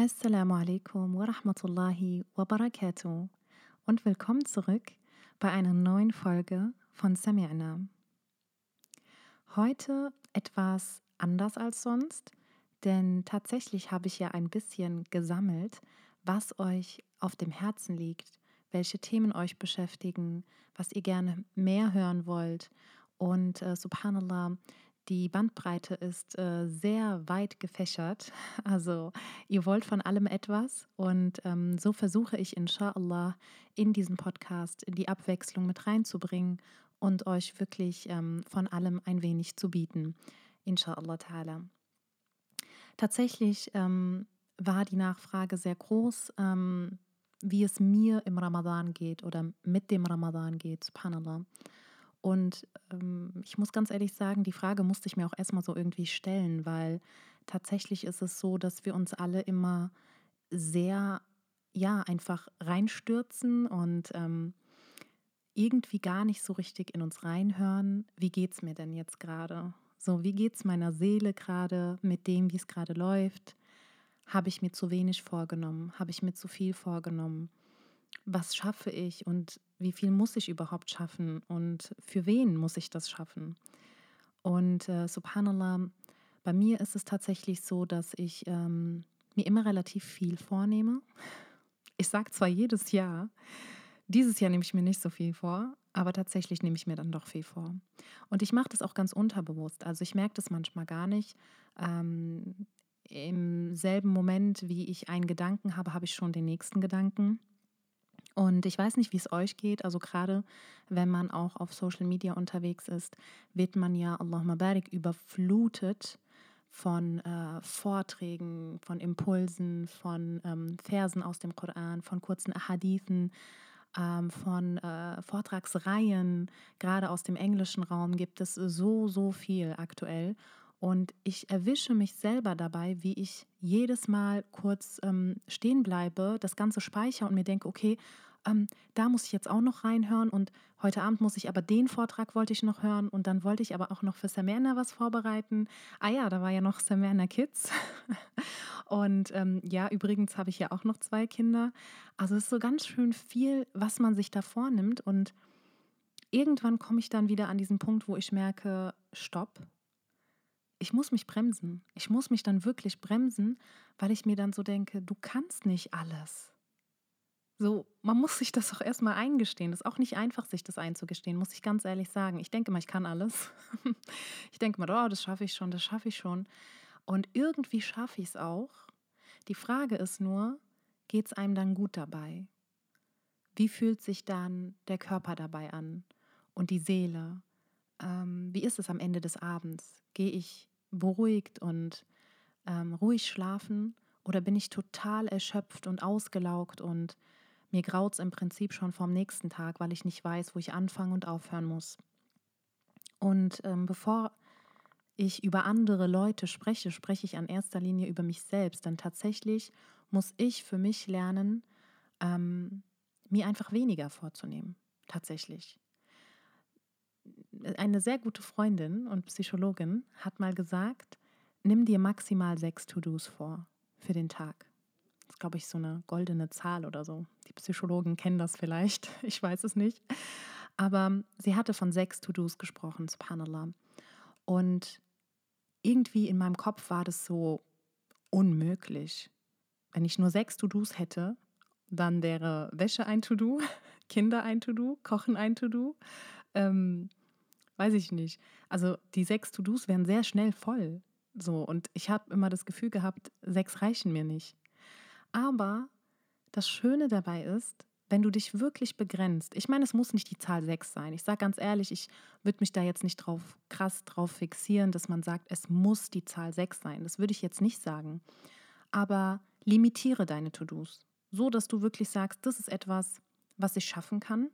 Assalamu alaikum wa rahmatullahi wa barakatuh und willkommen zurück bei einer neuen Folge von Sami'na. Heute etwas anders als sonst, denn tatsächlich habe ich ja ein bisschen gesammelt, was euch auf dem Herzen liegt, welche Themen euch beschäftigen, was ihr gerne mehr hören wollt. Und äh, subhanallah, die Bandbreite ist äh, sehr weit gefächert. Also ihr wollt von allem etwas und ähm, so versuche ich inshallah in diesem Podcast die Abwechslung mit reinzubringen und euch wirklich ähm, von allem ein wenig zu bieten. Inshallah ta'ala. Tatsächlich ähm, war die Nachfrage sehr groß, ähm, wie es mir im Ramadan geht oder mit dem Ramadan geht, subhanallah. Und ähm, ich muss ganz ehrlich sagen, die Frage musste ich mir auch erstmal so irgendwie stellen, weil tatsächlich ist es so, dass wir uns alle immer sehr, ja, einfach reinstürzen und ähm, irgendwie gar nicht so richtig in uns reinhören, wie geht es mir denn jetzt gerade? So, wie geht es meiner Seele gerade mit dem, wie es gerade läuft? Habe ich mir zu wenig vorgenommen? Habe ich mir zu viel vorgenommen? Was schaffe ich und wie viel muss ich überhaupt schaffen und für wen muss ich das schaffen? Und äh, subhanallah, bei mir ist es tatsächlich so, dass ich ähm, mir immer relativ viel vornehme. Ich sage zwar jedes Jahr, dieses Jahr nehme ich mir nicht so viel vor, aber tatsächlich nehme ich mir dann doch viel vor. Und ich mache das auch ganz unterbewusst. Also ich merke das manchmal gar nicht. Ähm, Im selben Moment, wie ich einen Gedanken habe, habe ich schon den nächsten Gedanken. Und ich weiß nicht, wie es euch geht. Also gerade wenn man auch auf Social Media unterwegs ist, wird man ja, Allahumma barik, überflutet von äh, Vorträgen, von Impulsen, von ähm, Versen aus dem Koran, von kurzen Ahadithen, ähm, von äh, Vortragsreihen. Gerade aus dem englischen Raum gibt es so, so viel aktuell. Und ich erwische mich selber dabei, wie ich jedes Mal kurz ähm, stehen bleibe, das Ganze speichere und mir denke, okay, ähm, da muss ich jetzt auch noch reinhören und heute Abend muss ich aber den Vortrag wollte ich noch hören und dann wollte ich aber auch noch für Samerna was vorbereiten. Ah ja, da war ja noch Samerna Kids. und ähm, ja, übrigens habe ich ja auch noch zwei Kinder. Also es ist so ganz schön viel, was man sich da vornimmt und irgendwann komme ich dann wieder an diesen Punkt, wo ich merke, stopp, ich muss mich bremsen. Ich muss mich dann wirklich bremsen, weil ich mir dann so denke, du kannst nicht alles. So, man muss sich das auch erstmal eingestehen. Das ist auch nicht einfach, sich das einzugestehen, muss ich ganz ehrlich sagen. Ich denke mal, ich kann alles. Ich denke mal, oh, das schaffe ich schon, das schaffe ich schon. Und irgendwie schaffe ich es auch. Die Frage ist nur, geht es einem dann gut dabei? Wie fühlt sich dann der Körper dabei an und die Seele? Ähm, wie ist es am Ende des Abends? Gehe ich beruhigt und ähm, ruhig schlafen oder bin ich total erschöpft und ausgelaugt und mir graut es im Prinzip schon vom nächsten Tag, weil ich nicht weiß, wo ich anfangen und aufhören muss. Und ähm, bevor ich über andere Leute spreche, spreche ich an erster Linie über mich selbst. Denn tatsächlich muss ich für mich lernen, ähm, mir einfach weniger vorzunehmen. Tatsächlich. Eine sehr gute Freundin und Psychologin hat mal gesagt, nimm dir maximal sechs To-Dos vor für den Tag. Ist, glaube ich, so eine goldene Zahl oder so. Die Psychologen kennen das vielleicht, ich weiß es nicht. Aber sie hatte von sechs To-Dos gesprochen, subhanallah. Und irgendwie in meinem Kopf war das so unmöglich. Wenn ich nur sechs To-Dos hätte, dann wäre Wäsche ein To-Do, Kinder ein To-Do, Kochen ein To-Do. Ähm, weiß ich nicht. Also die sechs To-Dos wären sehr schnell voll. So, und ich habe immer das Gefühl gehabt, sechs reichen mir nicht. Aber das Schöne dabei ist, wenn du dich wirklich begrenzt, ich meine, es muss nicht die Zahl 6 sein. Ich sage ganz ehrlich, ich würde mich da jetzt nicht drauf krass drauf fixieren, dass man sagt, es muss die Zahl 6 sein. Das würde ich jetzt nicht sagen. Aber limitiere deine To-Dos, so dass du wirklich sagst, das ist etwas, was ich schaffen kann.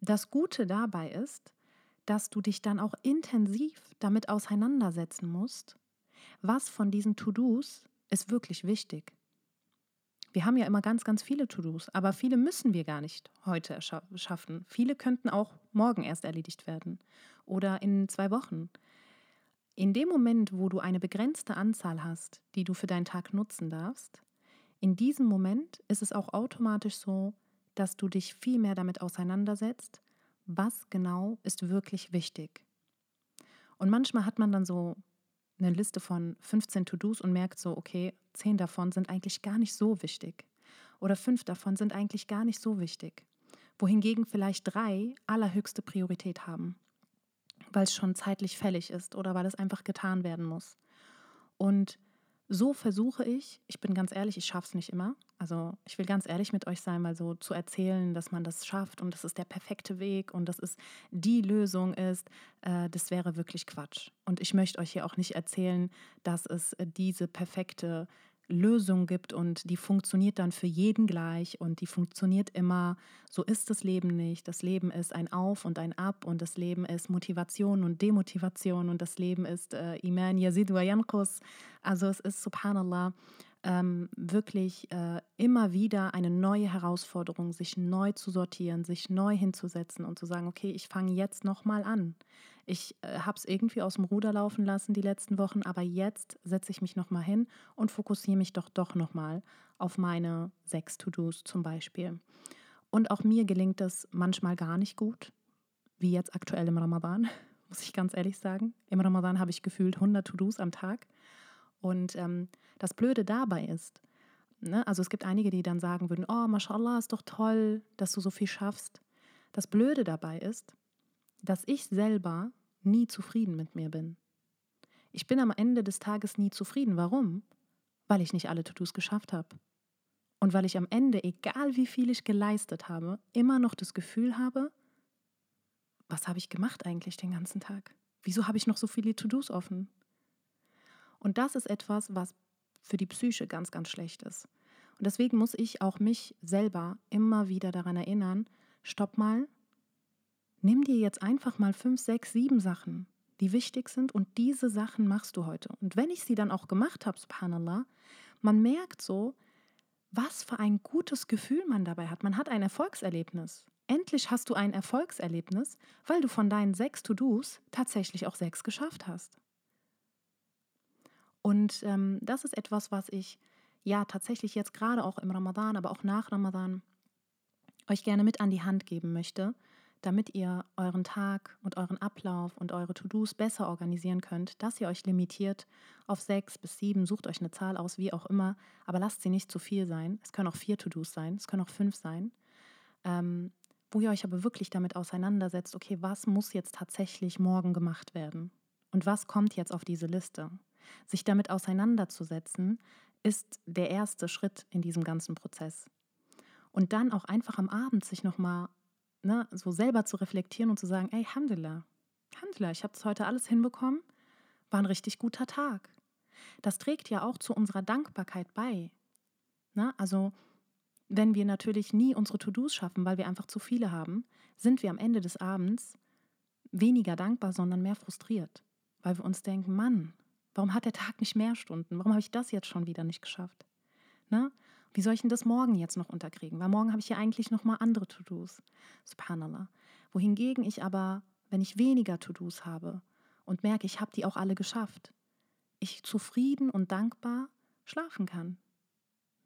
Das Gute dabei ist, dass du dich dann auch intensiv damit auseinandersetzen musst, was von diesen To-Dos ist wirklich wichtig. Wir haben ja immer ganz, ganz viele To-Dos, aber viele müssen wir gar nicht heute schaffen. Viele könnten auch morgen erst erledigt werden oder in zwei Wochen. In dem Moment, wo du eine begrenzte Anzahl hast, die du für deinen Tag nutzen darfst, in diesem Moment ist es auch automatisch so, dass du dich viel mehr damit auseinandersetzt, was genau ist wirklich wichtig. Und manchmal hat man dann so eine Liste von 15 To-Dos und merkt so, okay, 10 davon sind eigentlich gar nicht so wichtig. Oder 5 davon sind eigentlich gar nicht so wichtig. Wohingegen vielleicht drei allerhöchste Priorität haben, weil es schon zeitlich fällig ist oder weil es einfach getan werden muss. Und so versuche ich, ich bin ganz ehrlich, ich schaffe es nicht immer. Also ich will ganz ehrlich mit euch sein, mal so zu erzählen, dass man das schafft und das ist der perfekte Weg und das ist die Lösung ist, äh, das wäre wirklich Quatsch. Und ich möchte euch hier auch nicht erzählen, dass es äh, diese perfekte Lösung gibt und die funktioniert dann für jeden gleich und die funktioniert immer. So ist das Leben nicht. Das Leben ist ein Auf und ein Ab und das Leben ist Motivation und Demotivation und das Leben ist äh, Iman Yazid wa Yankus. Also es ist Subhanallah ähm, wirklich äh, immer wieder eine neue Herausforderung, sich neu zu sortieren, sich neu hinzusetzen und zu sagen, okay, ich fange jetzt nochmal an. Ich äh, habe es irgendwie aus dem Ruder laufen lassen die letzten Wochen, aber jetzt setze ich mich nochmal hin und fokussiere mich doch doch nochmal auf meine sechs To-Dos zum Beispiel. Und auch mir gelingt das manchmal gar nicht gut, wie jetzt aktuell im Ramadan, muss ich ganz ehrlich sagen. Im Ramadan habe ich gefühlt 100 To-Dos am Tag. Und ähm, das Blöde dabei ist, ne, also es gibt einige, die dann sagen würden, oh, mashallah, ist doch toll, dass du so viel schaffst. Das Blöde dabei ist, dass ich selber nie zufrieden mit mir bin. Ich bin am Ende des Tages nie zufrieden. Warum? Weil ich nicht alle To-Dos geschafft habe. Und weil ich am Ende, egal wie viel ich geleistet habe, immer noch das Gefühl habe, was habe ich gemacht eigentlich den ganzen Tag? Wieso habe ich noch so viele To-Dos offen? Und das ist etwas, was für die Psyche ganz, ganz schlecht ist. Und deswegen muss ich auch mich selber immer wieder daran erinnern, stopp mal, Nimm dir jetzt einfach mal fünf, sechs, sieben Sachen, die wichtig sind und diese Sachen machst du heute. Und wenn ich sie dann auch gemacht habe, subhanallah, man merkt so, was für ein gutes Gefühl man dabei hat. Man hat ein Erfolgserlebnis. Endlich hast du ein Erfolgserlebnis, weil du von deinen sechs To-Dos tatsächlich auch sechs geschafft hast. Und ähm, das ist etwas, was ich ja tatsächlich jetzt gerade auch im Ramadan, aber auch nach Ramadan euch gerne mit an die Hand geben möchte, damit ihr euren Tag und euren Ablauf und eure To-Dos besser organisieren könnt, dass ihr euch limitiert auf sechs bis sieben, sucht euch eine Zahl aus, wie auch immer, aber lasst sie nicht zu viel sein. Es können auch vier To-Dos sein, es können auch fünf sein. Ähm, wo ihr euch aber wirklich damit auseinandersetzt, okay, was muss jetzt tatsächlich morgen gemacht werden? Und was kommt jetzt auf diese Liste? Sich damit auseinanderzusetzen, ist der erste Schritt in diesem ganzen Prozess. Und dann auch einfach am Abend sich nochmal ne, so selber zu reflektieren und zu sagen, ey, Alhamdulillah, Alhamdulillah, ich habe es heute alles hinbekommen, war ein richtig guter Tag. Das trägt ja auch zu unserer Dankbarkeit bei. Ne? Also wenn wir natürlich nie unsere To-Dos schaffen, weil wir einfach zu viele haben, sind wir am Ende des Abends weniger dankbar, sondern mehr frustriert, weil wir uns denken, Mann, warum hat der Tag nicht mehr Stunden? Warum habe ich das jetzt schon wieder nicht geschafft? Ne? Wie soll ich denn das morgen jetzt noch unterkriegen? Weil morgen habe ich ja eigentlich noch mal andere To-Dos. Subhanallah. Wohingegen ich aber, wenn ich weniger To-Dos habe und merke, ich habe die auch alle geschafft, ich zufrieden und dankbar schlafen kann.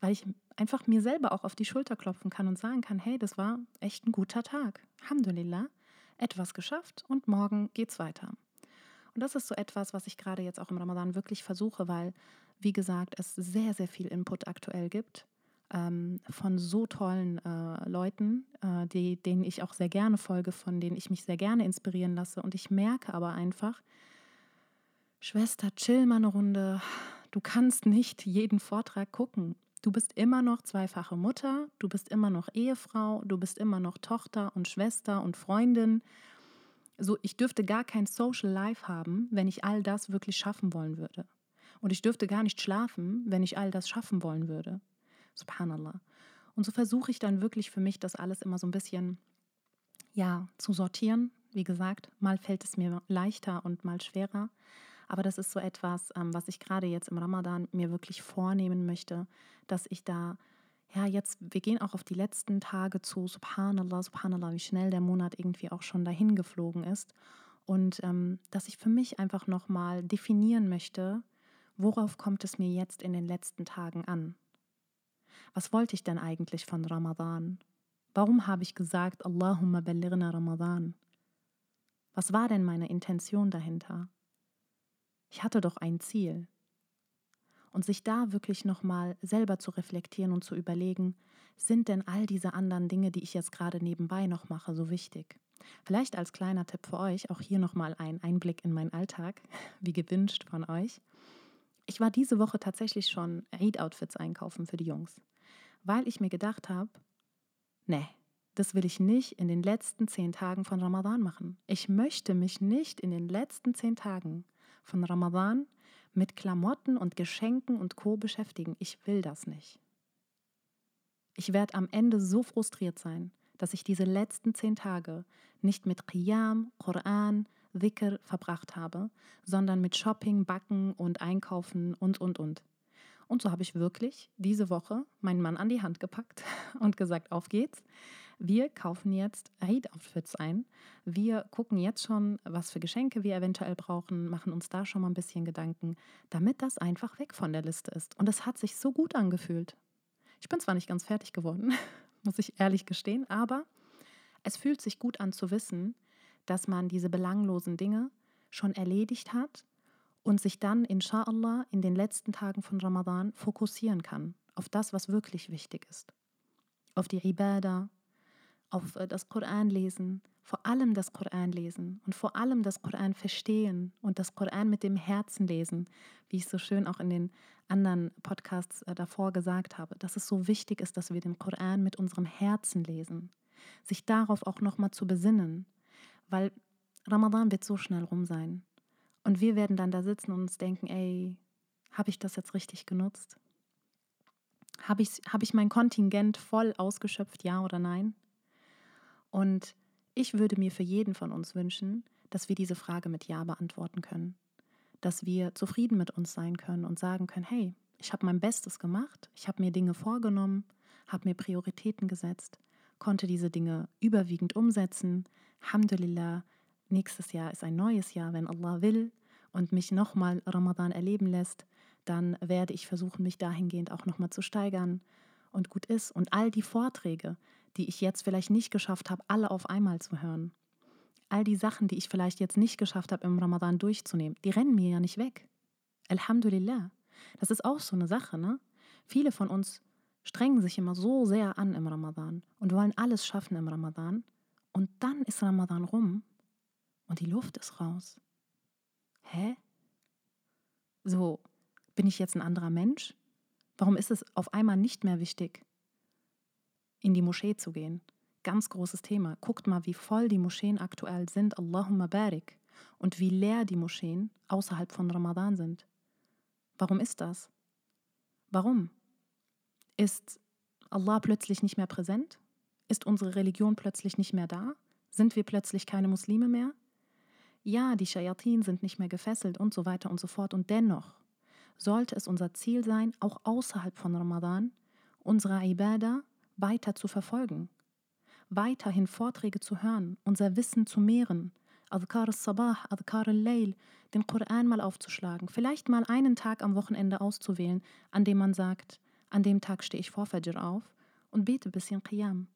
Weil ich einfach mir selber auch auf die Schulter klopfen kann und sagen kann, hey, das war echt ein guter Tag. Alhamdulillah, etwas geschafft und morgen geht's weiter. Und das ist so etwas, was ich gerade jetzt auch im Ramadan wirklich versuche, weil, wie gesagt, es sehr, sehr viel Input aktuell gibt ähm, von so tollen äh, Leuten, äh, die, denen ich auch sehr gerne folge, von denen ich mich sehr gerne inspirieren lasse. Und ich merke aber einfach, Schwester, chill mal eine Runde. Du kannst nicht jeden Vortrag gucken. Du bist immer noch zweifache Mutter, du bist immer noch Ehefrau, du bist immer noch Tochter und Schwester und Freundin. So, ich dürfte gar kein Social Life haben, wenn ich all das wirklich schaffen wollen würde. Und ich dürfte gar nicht schlafen, wenn ich all das schaffen wollen würde. Subhanallah. Und so versuche ich dann wirklich für mich, das alles immer so ein bisschen ja, zu sortieren. Wie gesagt, mal fällt es mir leichter und mal schwerer. Aber das ist so etwas, ähm, was ich gerade jetzt im Ramadan mir wirklich vornehmen möchte, dass ich da, ja, jetzt, wir gehen auch auf die letzten Tage zu, subhanallah, subhanallah, wie schnell der Monat irgendwie auch schon dahin geflogen ist. Und ähm, dass ich für mich einfach nochmal definieren möchte, worauf kommt es mir jetzt in den letzten Tagen an? Was wollte ich denn eigentlich von Ramadan? Warum habe ich gesagt, Allahumma ballirna Ramadan? Was war denn meine Intention dahinter? Ich hatte doch ein Ziel. Und sich da wirklich nochmal selber zu reflektieren und zu überlegen, sind denn all diese anderen Dinge, die ich jetzt gerade nebenbei noch mache, so wichtig? Vielleicht als kleiner Tipp für euch, auch hier nochmal ein Einblick in meinen Alltag, wie gewünscht von euch. Ich war diese Woche tatsächlich schon Eid-Outfits einkaufen für die Jungs, weil ich mir gedacht habe, nee, das will ich nicht in den letzten zehn Tagen von Ramadan machen. Ich möchte mich nicht in den letzten zehn Tagen von Ramadan mit Klamotten und Geschenken und Co beschäftigen. Ich will das nicht. Ich werde am Ende so frustriert sein, dass ich diese letzten zehn Tage nicht mit Qiyam, Koran, Dhikr verbracht habe, sondern mit Shopping, Backen und Einkaufen und, und, und. Und so habe ich wirklich diese Woche meinen Mann an die Hand gepackt und gesagt, auf geht's. Wir kaufen jetzt Eid-Outfits ein. Wir gucken jetzt schon, was für Geschenke wir eventuell brauchen, machen uns da schon mal ein bisschen Gedanken, damit das einfach weg von der Liste ist. Und es hat sich so gut angefühlt. Ich bin zwar nicht ganz fertig geworden, muss ich ehrlich gestehen, aber es fühlt sich gut an zu wissen, dass man diese belanglosen Dinge schon erledigt hat und sich dann, inshallah, in den letzten Tagen von Ramadan fokussieren kann auf das, was wirklich wichtig ist. Auf die Ibadah, auf äh, das Koran lesen, vor allem das Koran lesen und vor allem das Koran verstehen und das Koran mit dem Herzen lesen, wie ich so schön auch in den anderen Podcasts äh, davor gesagt habe, dass es so wichtig ist, dass wir den Koran mit unserem Herzen lesen, sich darauf auch nochmal zu besinnen, weil Ramadan wird so schnell rum sein und wir werden dann da sitzen und uns denken, ey, habe ich das jetzt richtig genutzt? Habe ich, hab ich mein Kontingent voll ausgeschöpft, ja oder nein? Und ich würde mir für jeden von uns wünschen, dass wir diese Frage mit Ja beantworten können. Dass wir zufrieden mit uns sein können und sagen können, hey, ich habe mein Bestes gemacht, ich habe mir Dinge vorgenommen, habe mir Prioritäten gesetzt, konnte diese Dinge überwiegend umsetzen. Alhamdulillah, nächstes Jahr ist ein neues Jahr, wenn Allah will und mich nochmal Ramadan erleben lässt, dann werde ich versuchen, mich dahingehend auch nochmal zu steigern und gut ist. Und all die Vorträge, die ich jetzt vielleicht nicht geschafft habe, alle auf einmal zu hören. All die Sachen, die ich vielleicht jetzt nicht geschafft habe, im Ramadan durchzunehmen, die rennen mir ja nicht weg. Alhamdulillah. Das ist auch so eine Sache, ne? Viele von uns strengen sich immer so sehr an im Ramadan und wollen alles schaffen im Ramadan. Und dann ist Ramadan rum und die Luft ist raus. Hä? So, bin ich jetzt ein anderer Mensch? Warum ist es auf einmal nicht mehr wichtig, in die Moschee zu gehen. Ganz großes Thema. Guckt mal, wie voll die Moscheen aktuell sind. Allahumma barik. Und wie leer die Moscheen außerhalb von Ramadan sind. Warum ist das? Warum? Ist Allah plötzlich nicht mehr präsent? Ist unsere Religion plötzlich nicht mehr da? Sind wir plötzlich keine Muslime mehr? Ja, die Shayatin sind nicht mehr gefesselt und so weiter und so fort. Und dennoch sollte es unser Ziel sein, auch außerhalb von Ramadan, unsere Ibadah weiter zu verfolgen, weiterhin Vorträge zu hören, unser Wissen zu mehren, Adhkar al-Sabah, Adhkar al-Layl, den Koran mal aufzuschlagen, vielleicht mal einen Tag am Wochenende auszuwählen, an dem man sagt, an dem Tag stehe ich vor Fajr auf und bete ein bisschen Qiyam.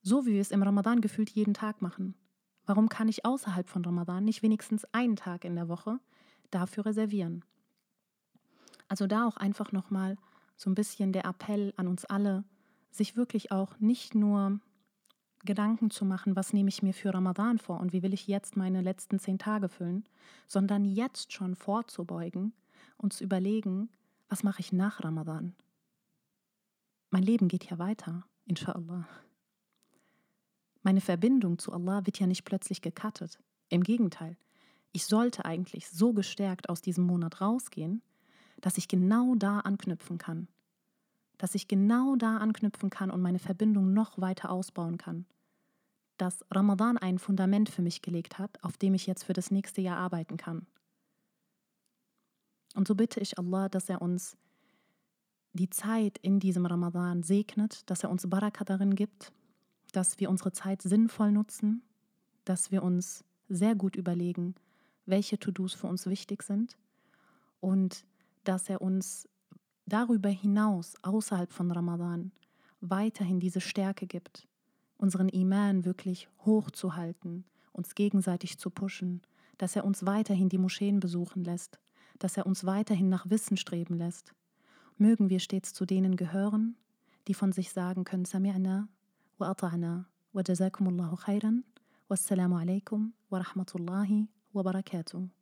So wie wir es im Ramadan gefühlt jeden Tag machen. Warum kann ich außerhalb von Ramadan nicht wenigstens einen Tag in der Woche dafür reservieren? Also da auch einfach nochmal so ein bisschen der Appell an uns alle, sich wirklich auch nicht nur Gedanken zu machen, was nehme ich mir für Ramadan vor und wie will ich jetzt meine letzten zehn Tage füllen, sondern jetzt schon vorzubeugen und zu überlegen, was mache ich nach Ramadan. Mein Leben geht ja weiter, inshallah. Meine Verbindung zu Allah wird ja nicht plötzlich gekattet. Im Gegenteil, ich sollte eigentlich so gestärkt aus diesem Monat rausgehen, dass ich genau da anknüpfen kann. Dass ich genau da anknüpfen kann und meine Verbindung noch weiter ausbauen kann. Dass Ramadan ein Fundament für mich gelegt hat, auf dem ich jetzt für das nächste Jahr arbeiten kann. Und so bitte ich Allah, dass er uns die Zeit in diesem Ramadan segnet, dass er uns Baraka darin gibt, dass wir unsere Zeit sinnvoll nutzen, dass wir uns sehr gut überlegen, welche To-Dos für uns wichtig sind und dass er uns darüber hinaus, außerhalb von Ramadan, weiterhin diese Stärke gibt, unseren Iman wirklich hochzuhalten, uns gegenseitig zu pushen, dass er uns weiterhin die Moscheen besuchen lässt, dass er uns weiterhin nach Wissen streben lässt. Mögen wir stets zu denen gehören, die von sich sagen können, Sami'na wa ata'na wa jazakumullahu khairan, wassalamu alaikum wa rahmatullahi wa barakatuh.